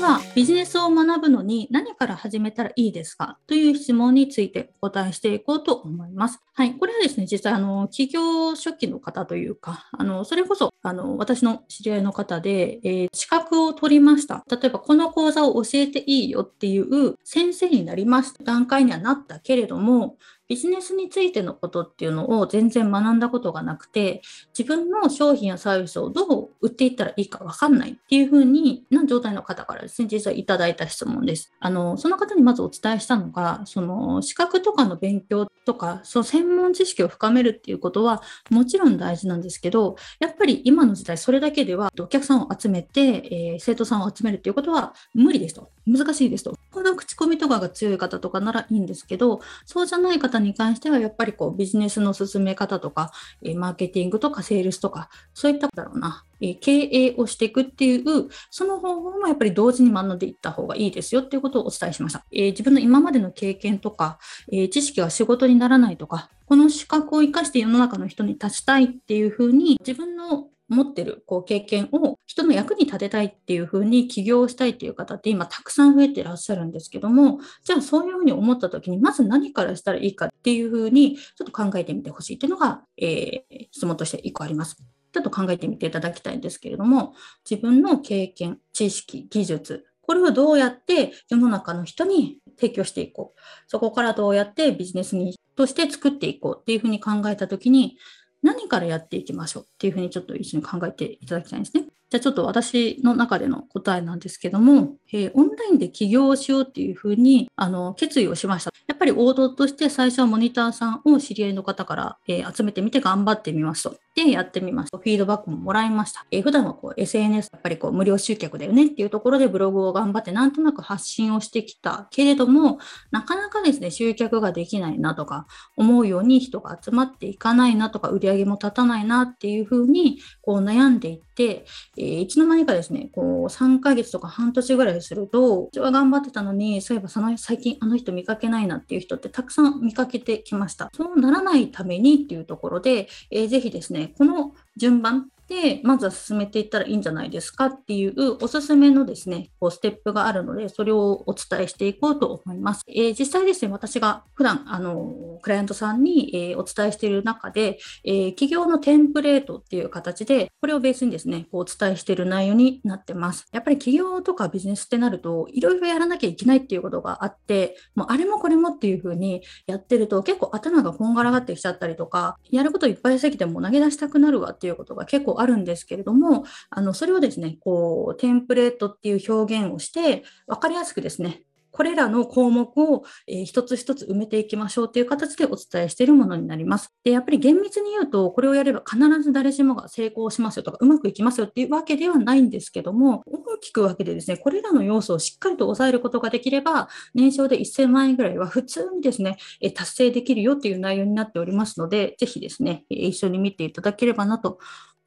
はビジネスを学ぶのに何から始めたらいいですか？という質問についてお答えしていこうと思います。はい、これはですね、実際あの企業初期の方というか、あのそれこそあの私の知り合いの方で、えー、資格を取りました。例えばこの講座を教えていいよっていう先生になりました段階にはなったけれども、ビジネスについてのことっていうのを全然学んだことがなくて、自分の商品やサービスをどう売っていったらいいかわかんないっていうふうにな状態の方からですね、実はいただいた質問です。あの、その方にまずお伝えしたのが、その資格とかの勉強とか、その専門知識を深めるっていうことはもちろん大事なんですけど、やっぱり今の時代それだけではお客さんを集めて、えー、生徒さんを集めるっていうことは無理ですと。難しいですと。この口コミとかが強い方とかならいいんですけど、そうじゃない方に関してはやっぱりこうビジネスの進め方とか、えマーケティングとかセールスとか、そういっただろうな、え経営をしていくっていう、その方法もやっぱり同時に学んでいった方がいいですよっていうことをお伝えしました。え、自分の今までの経験とか、え、知識は仕事にならないとか、この資格を生かして世の中の人に立ちたいっていうふうに自分の持ってるこう経験を人の役に立てたいっていうふうに起業したいっていう方って今たくさん増えてらっしゃるんですけども、じゃあそういうふうに思った時にまず何からしたらいいかっていうふうにちょっと考えてみてほしいっていうのが、えー、質問として1個あります。ちょっと考えてみていただきたいんですけれども、自分の経験、知識、技術、これをどうやって世の中の人に提供していこう。そこからどうやってビジネスにとして作っていこうっていうふうに考えたときに、何からやっていきましょうっていうふうにちょっと一緒に考えていただきたいんですね。じゃあちょっと私の中での答えなんですけども、えー、オンラインで起業をしようっていうふうにあの決意をしました。やっぱり王道として最初はモニターさんを知り合いの方から、えー、集めてみて頑張ってみますと。で、やってみます。フィードバックももらいました。えー、普段はこう SNS、やっぱりこう無料集客だよねっていうところでブログを頑張ってなんとなく発信をしてきたけれども、なかなかですね、集客ができないなとか、思うように人が集まっていかないなとか、売り上げも立たないなっていうふうにこう悩んでいって、えー、いつの間にかですね、こう3ヶ月とか半年ぐらいすると、うちは頑張ってたのに、そういえばその最近あの人見かけないなってていう人ってたくさん見かけてきました。そうならないためにっていうところで、えー、ぜひですね、この順番で、まずは進めていったらいいんじゃないですかっていうおすすめのですね、こうステップがあるので、それをお伝えしていこうと思います。えー、実際ですね、私が普段、あの、クライアントさんに、えー、お伝えしている中で、えー、企業のテンプレートっていう形で、これをベースにですね、こうお伝えしている内容になってます。やっぱり企業とかビジネスってなると、いろいろやらなきゃいけないっていうことがあって、もうあれもこれもっていうふうにやってると、結構頭がこんがらがってきちゃったりとか、やることいっぱいすぎても投げ出したくなるわっていうことが結構あるんですけれども、あのそれをですね、こうテンプレートっていう表現をして、分かりやすくですね、これらの項目を、えー、一つ一つ埋めていきましょうという形でお伝えしているものになります。で、やっぱり厳密に言うと、これをやれば必ず誰しもが成功しますよとか、うまくいきますよっていうわけではないんですけども、大きく分けてですね、これらの要素をしっかりと抑えることができれば、年商で1000万円ぐらいは普通にですね、え達成できるよっていう内容になっておりますので、ぜひですね、一緒に見ていただければなと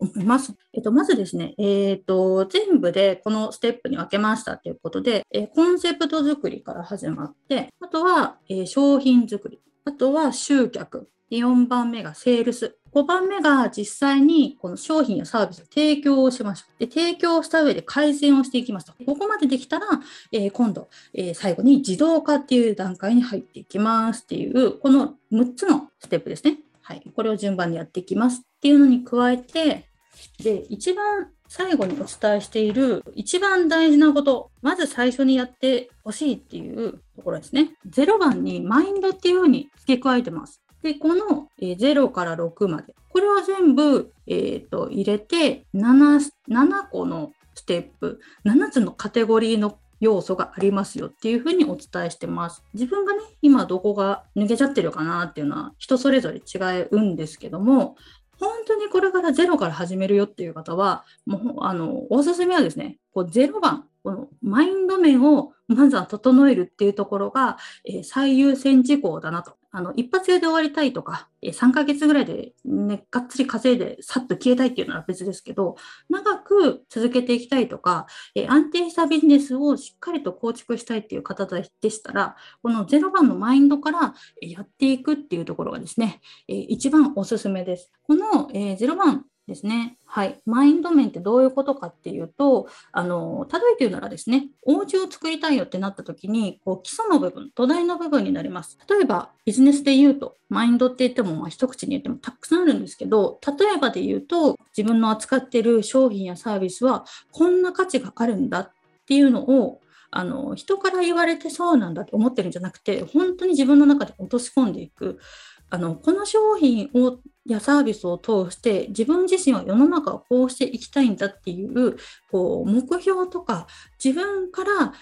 思います。えっと、まずですね、えっ、と、全部でこのステップに分けましたということで、えコンセプト作りから始まって、あとは、え商品作り、あとは集客、4番目がセールス。5番目が実際にこの商品やサービスを提供をしました。で提供した上で改善をしていきますと。ここまでできたら、えー、今度、えー、最後に自動化っていう段階に入っていきますっていう、この6つのステップですね。はい。これを順番にやっていきますっていうのに加えて、で、一番最後にお伝えしている一番大事なこと、まず最初にやってほしいっていうところですね。0番にマインドっていうふうに付け加えてます。で、この0から6まで、これは全部、えーと、入れて7、7個のステップ、7つのカテゴリーの要素がありますよっていうふうにお伝えしてます。自分がね、今どこが抜けちゃってるかなっていうのは人それぞれ違うんですけども、本当にこれからゼロから始めるよっていう方は、もう、あの、おすすめはですね、こうゼロ番、このマインド面をまずは整えるっていうところが、えー、最優先事項だなと。あの、一発屋で終わりたいとか、3ヶ月ぐらいでね、がっつり稼いでさっと消えたいっていうのは別ですけど、長く続けていきたいとか、安定したビジネスをしっかりと構築したいっていう方でしたら、この0番のマインドからやっていくっていうところがですね、一番おすすめです。この0番ですね。はい。マインド面ってどういうことかっていうと、あの、例えて言うならですね、お家を作りたいよってなった時に、こう基礎の部分、土台の部分になります。例えば、ビジネスで言うと、マインドって言っても、まあ、一口に言ってもたくさんあるんですけど、例えばで言うと、自分の扱っている商品やサービスは、こんな価値があるんだっていうのを、あの人から言われてそうなんだと思ってるんじゃなくて本当に自分の中で落とし込んでいくあのこの商品をやサービスを通して自分自身は世の中をこうしていきたいんだっていうこう目標とか自分から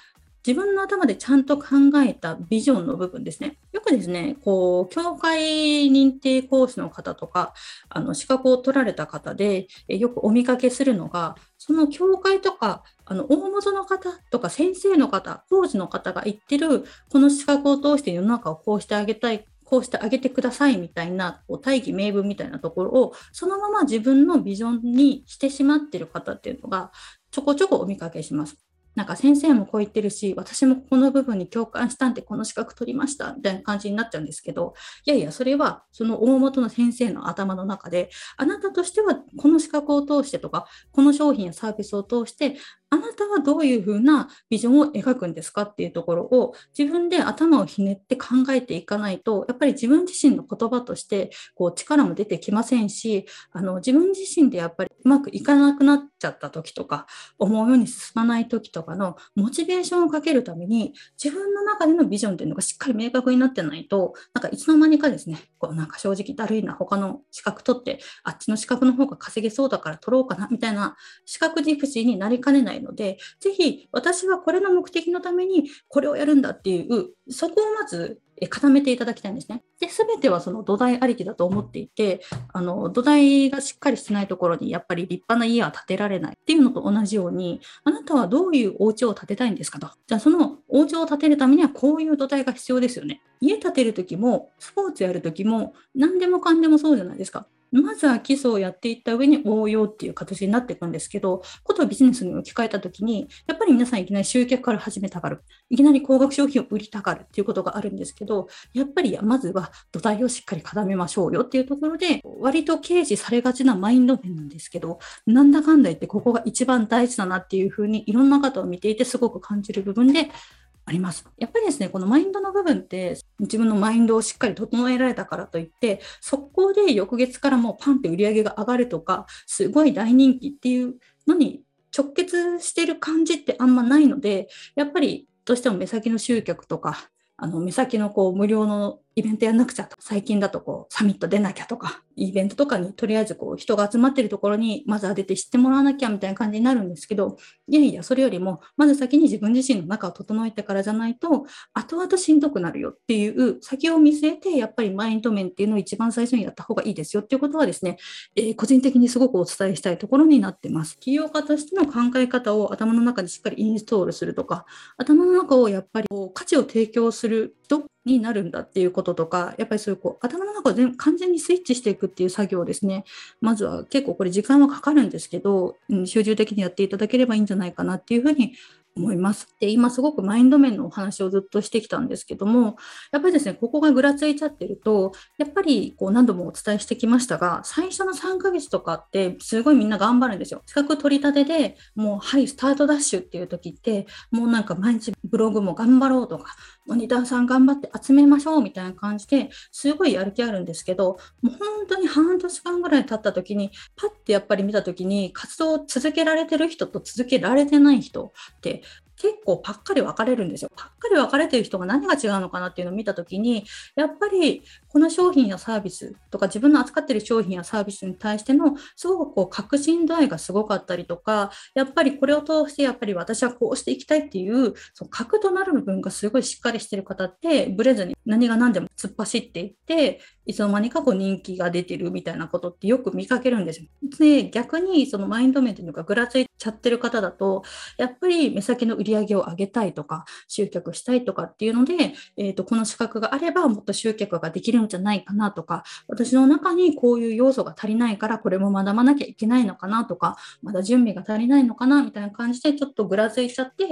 自分の頭でちゃんと考えたビジョンの部分ですね。よくですね、こう、教会認定講師の方とか、あの、資格を取られた方で、よくお見かけするのが、その教会とか、あの、大元の方とか先生の方、講師の方が言ってる、この資格を通して世の中をこうしてあげたい、こうしてあげてくださいみたいなこう大義名分みたいなところをそのまま自分のビジョンにしてしまってる方っていうのがちょこちょこお見かけします。なんか先生もこう言ってるし、私もこの部分に共感したんでこの資格取りましたみたいな感じになっちゃうんですけど、いやいや、それはその大元の先生の頭の中で、あなたとしてはこの資格を通してとか、この商品やサービスを通して、あなたはどういうふうなビジョンを描くんですかっていうところを自分で頭をひねって考えていかないと、やっぱり自分自身の言葉としてこう力も出てきませんし、あの自分自身でやっぱりうまくいかなくなっちゃった時とか、思うように進まない時とかのモチベーションをかけるために、自分の中でのビジョンっていうのがしっかり明確になってないと、なんかいつの間にかですね、こうなんか正直だるいな、他の資格取って、あっちの資格の方が稼げそうだから取ろうかな、みたいな資格軸視になりかねないので、ぜひ私はこれの目的のためにこれをやるんだっていう、そこをまず固めていただきたいんですね。で、すべてはその土台ありきだと思っていて、あの、土台がしっかりしてないところにやっぱり立派な家は建てられないっていうのと同じように、あなたはどういうお家を建てたいんですかと。じゃあそのお家を建てるためにはこういう土台が必要ですよね。家建てるときも、スポーツやるときも、何でもかんでもそうじゃないですか。まずは基礎をやっていった上に応用っていう形になっていくんですけど、ことをビジネスに置き換えたときに、やっぱり皆さんいきなり集客から始めたがる。いきなり高額商品を売りたがるっていうことがあるんですけど、やっぱりまずは土台をしっかり固めましょうよっていうところで、割と軽視されがちなマインド面なんですけど、なんだかんだ言ってここが一番大事だなっていうふうにいろんな方を見ていてすごく感じる部分で、あります。やっぱりですね、このマインドの部分って自分のマインドをしっかり整えられたからといって、速攻で翌月からもうパンって売り上げが上がるとか、すごい大人気っていうのに直結してる感じってあんまないので、やっぱりどうしても目先の集客とか、あの目先のこう無料のイベントやんなくちゃと最近だとこうサミット出なきゃとかイベントとかにとりあえずこう人が集まってるところにまずは出て知ってもらわなきゃみたいな感じになるんですけどいやいやそれよりもまず先に自分自身の中を整えてからじゃないと後々しんどくなるよっていう先を見据えてやっぱりマインド面っていうのを一番最初にやった方がいいですよっていうことはですね、えー、個人的にすごくお伝えしたいところになってます。起業家としての考え方を頭の中でしっかりインストールするとか頭の中をやっぱりこう価値を提供する人になるんだっていうこととか、やっぱりそういうこう頭の中を全完全にスイッチしていくっていう作業ですね。まずは結構これ時間はかかるんですけど、うん、集中的にやっていただければいいんじゃないかなっていうふうに思います。で、今すごくマインド面のお話をずっとしてきたんですけども、やっぱりですね、ここがぐらついちゃってると、やっぱりこう何度もお伝えしてきましたが、最初の3ヶ月とかってすごいみんな頑張るんですよ。資格取り立てでもう、はい、スタートダッシュっていう時って、もうなんか毎日ブログも頑張ろうとか、モニターさん頑張って集めましょうみたいな感じですごいやる気あるんですけど、もう本当に半年間ぐらい経った時に、パッてやっぱり見た時に活動を続けられてる人と続けられてない人って結構パッカリ分かれるんですよ。パッカリ分かれてる人が何が違うのかなっていうのを見たときに、やっぱりこの商品やサービスとか自分の扱ってる商品やサービスに対してのすごくこう確信度合いがすごかったりとか、やっぱりこれを通してやっぱり私はこうしていきたいっていうその核となる部分がすごいしっかりしてる方ってブレずに何が何でも突っ走っていっていつの間にかこう人気が出てるみたいなことってよく見かけるんですよ。で逆にそのマインド面というかぐらついちゃってる方だとやっぱり目先の売り上げを上げたいとか集客したいとかっていうので、えーと、この資格があればもっと集客ができるんじゃないかなとか私の中にこういう要素が足りないからこれも学ばなきゃいけないのかなとかまだ準備が足りないのかなみたいな感じでちょっとぐらついちゃって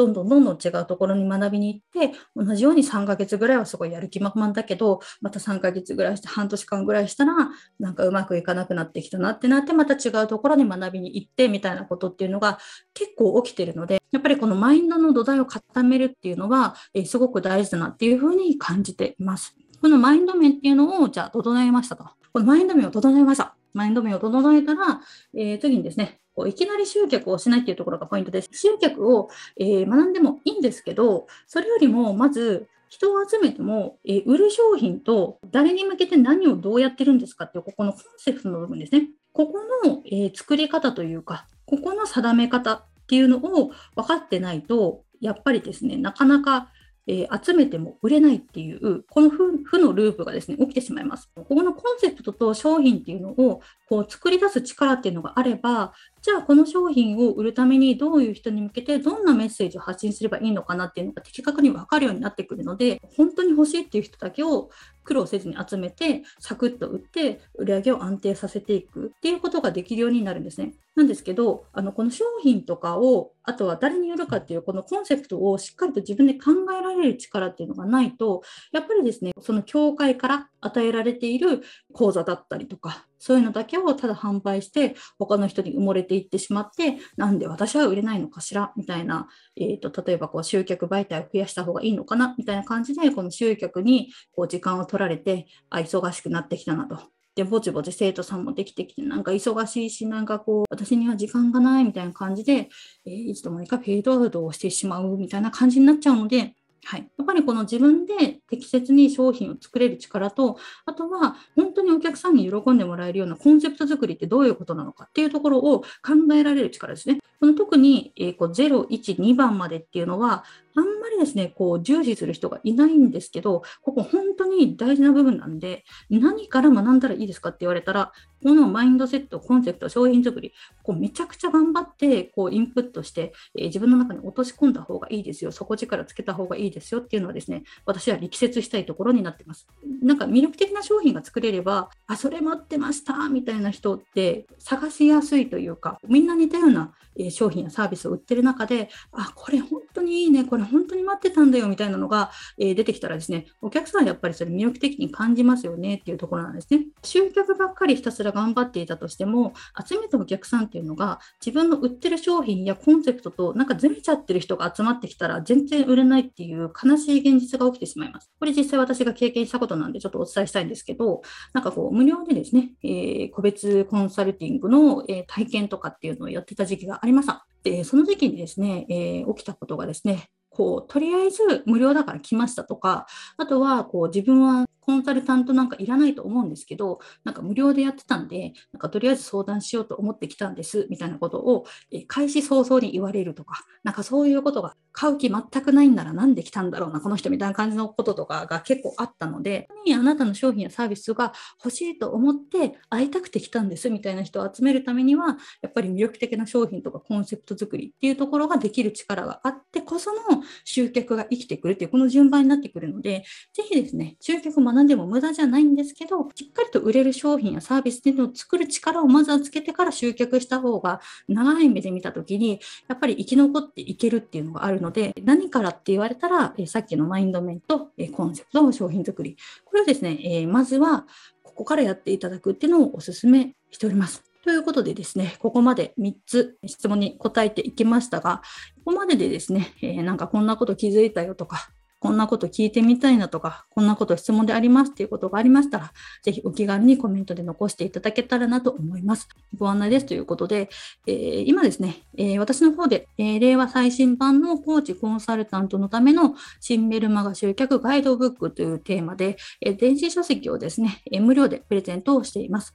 どんどんどんどん違うところに学びに行って、同じように3ヶ月ぐらいはすごいやる気満々だけど、また3ヶ月ぐらいして、半年間ぐらいしたら、なんかうまくいかなくなってきたなってなって、また違うところに学びに行ってみたいなことっていうのが結構起きてるので、やっぱりこのマインドの土台を固めるっていうのは、え、すごく大事だなっていうふうに感じています。このマインド面っていうのを、じゃあ整えましたと。このマインド面を整えました。マインド面を整えたら、えー、次にですね、こういきなり集客をしないっていうところがポイントです。集客を、えー、学んでもいいんですけど、それよりもまず人を集めても、えー、売る商品と誰に向けて何をどうやってるんですかっていう、ここのコンセプトの部分ですね。ここの、えー、作り方というか、ここの定め方っていうのを分かってないと、やっぱりですね、なかなかえー、集めても売れないっていう、この負のループがですね、起きてしまいます。ここのコンセプトと商品っていうのをこう作り出す力っていうのがあれば、じゃあこの商品を売るためにどういう人に向けてどんなメッセージを発信すればいいのかなっていうのが的確に分かるようになってくるので、本当に欲しいっていう人だけを苦労せずに集めて、サクッと売って、売り上げを安定させていくっていうことができるようになるんですね。なんですけど、あのこの商品とかを、あとは誰に売るかっていうこのコンセプトをしっかりと自分で考えられる力っていうのがないと、やっぱりですね、その教会から与えられている講座だったりとか、そういうのだけをただ販売して、他の人に埋もれていってしまって、なんで私は売れないのかしら？みたいな、えーと、例えばこう集客媒体を増やした方がいいのかな？みたいな感じで、この集客にこう時間を取られて、あ、忙しくなってきたなと。で、ぼちぼち生徒さんもできてきて、なんか忙しいし、なんかこう、私には時間がないみたいな感じで、えー、いつの間にかフェードアウトをしてしまうみたいな感じになっちゃうので、はい、やっぱりこの自分で適切に商品を作れる力と、あとは本当にお客さんに喜んでもらえるようなコンセプト作りってどういうことなのかっていうところを考えられる力ですね。この特に、えー、こう0、1、2番までっていうのは、あんまりですね、こう重視する人がいないんですけど、ここ本当に大事な部分なんで、何から学んだらいいですかって言われたら、このマインドセット、コンセプト、商品作り、こうめちゃくちゃ頑張ってこうインプットして、えー、自分の中に落とし込んだ方がいいですよ、底力つけた方がいいですよっていうのはですね、私は力説したいところになってます。なんか魅力的な商品が作れれば、あ、それ待ってましたみたいな人って探しやすいというか、みんな似たようなえ商品やサービスを売ってる中で、あ、これ本当にいいね、これ本当に待ってたんだよみたいなのが、え出てきたらですね、お客さんはやっぱりそれ魅力的に感じますよねっていうところなんですね。集客ばっかりひたすら頑張っていたとしても、集めたお客さんっていうのが自分の売ってる商品やコンセプトとなんかずれちゃってる人が集まってきたら全然売れないっていう悲しい現実が起きてしまいます。これ実際私が経験したことなんでちょっとお伝えしたいんですけど、なんかこう無料でですね、えー、個別コンサルティングの、え体験とかっていうのをやってた時期がありました。で、その時期にですね、えー、起きたことがですね、こう、とりあえず無料だから来ましたとか、あとは、こう、自分はコンサルタントなんかいらないと思うんですけど、なんか無料でやってたんで、なんかとりあえず相談しようと思ってきたんです、みたいなことを、え開始早々に言われるとか、なんかそういうことが、買う気全くないんならなんで来たんだろうな、この人みたいな感じのこととかが結構あったので、あなたの商品やサービスが欲しいと思って会いたくて来たんです、みたいな人を集めるためには、やっぱり魅力的な商品とかコンセプト作りっていうところができる力があってこその集客が生きてくるっていう、この順番になってくるので、ぜひですね、集客を学んでも無駄じゃないんですけど、しっかりと売れる商品やサービスっていうのを作る力をまずはつけてから集客した方が、長い目で見たときに、やっぱり生き残っていけるっていうのがあるので、何からって言われたら、えさっきのマインド面と、えコンセプトの、商品作り、これをですね、えまずはここからやっていただくっていうのをお勧めしております。ということでですね、ここまで3つ質問に答えていきましたが、ここまででですね、えー、なんかこんなこと気づいたよとか、こんなこと聞いてみたいなとか、こんなこと質問でありますっていうことがありましたら、ぜひお気軽にコメントで残していただけたらなと思います。ご案内ですということで、えー、今ですね、えー、私の方で、えー、令和最新版のコーチコンサルタントのための新メルマガ集客ガイドブックというテーマで、え電子書籍をですね、え無料でプレゼントをしています。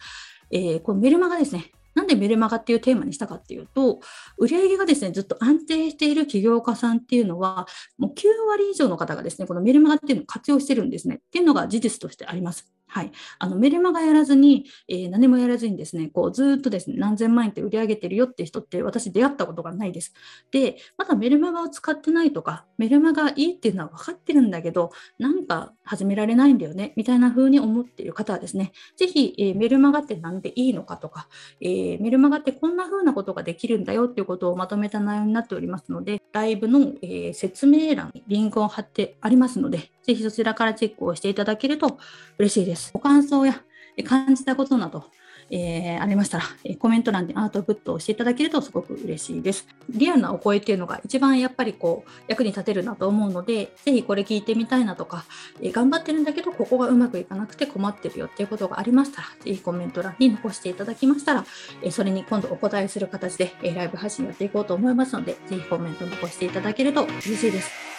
えこのメルマガですね、なんでメルマガっていうテーマにしたかっていうと、売上がですね、ずっと安定している起業家さんっていうのは、もう9割以上の方がですね、このメルマガっていうのを活用してるんですね、っていうのが事実としてあります。はい、あのメルマガやらずに、えー、何もやらずにですね、こうずっとですね、何千万円って売り上げてるよって人って私出会ったことがないです。で、まだメルマガを使ってないとか、メルマガいいっていうのは分かってるんだけど、なんか始められないんだよね、みたいな風に思っている方はですね、ぜひ、えー、メルマガって何でいいのかとか、えー、メルマガってこんな風なことができるんだよっていうことをまとめた内容になっておりますので、ライブの、え説明欄にリンクを貼ってありますので、ぜひそちらからチェックをしていただけると嬉しいです。ご感想や感じたことなど、えー、ありましたら、えコメント欄でアウトプットをしていただけるとすごく嬉しいです。リアルなお声っていうのが一番やっぱりこう役に立てるなと思うので、ぜひこれ聞いてみたいなとか、え、頑張ってるんだけどここがうまくいかなくて困ってるよっていうことがありましたら、ぜひコメント欄に残していただきましたら、えそれに今度お答えする形で、えライブ配信やっていこうと思いますので、ぜひコメント残していただけると嬉しいです。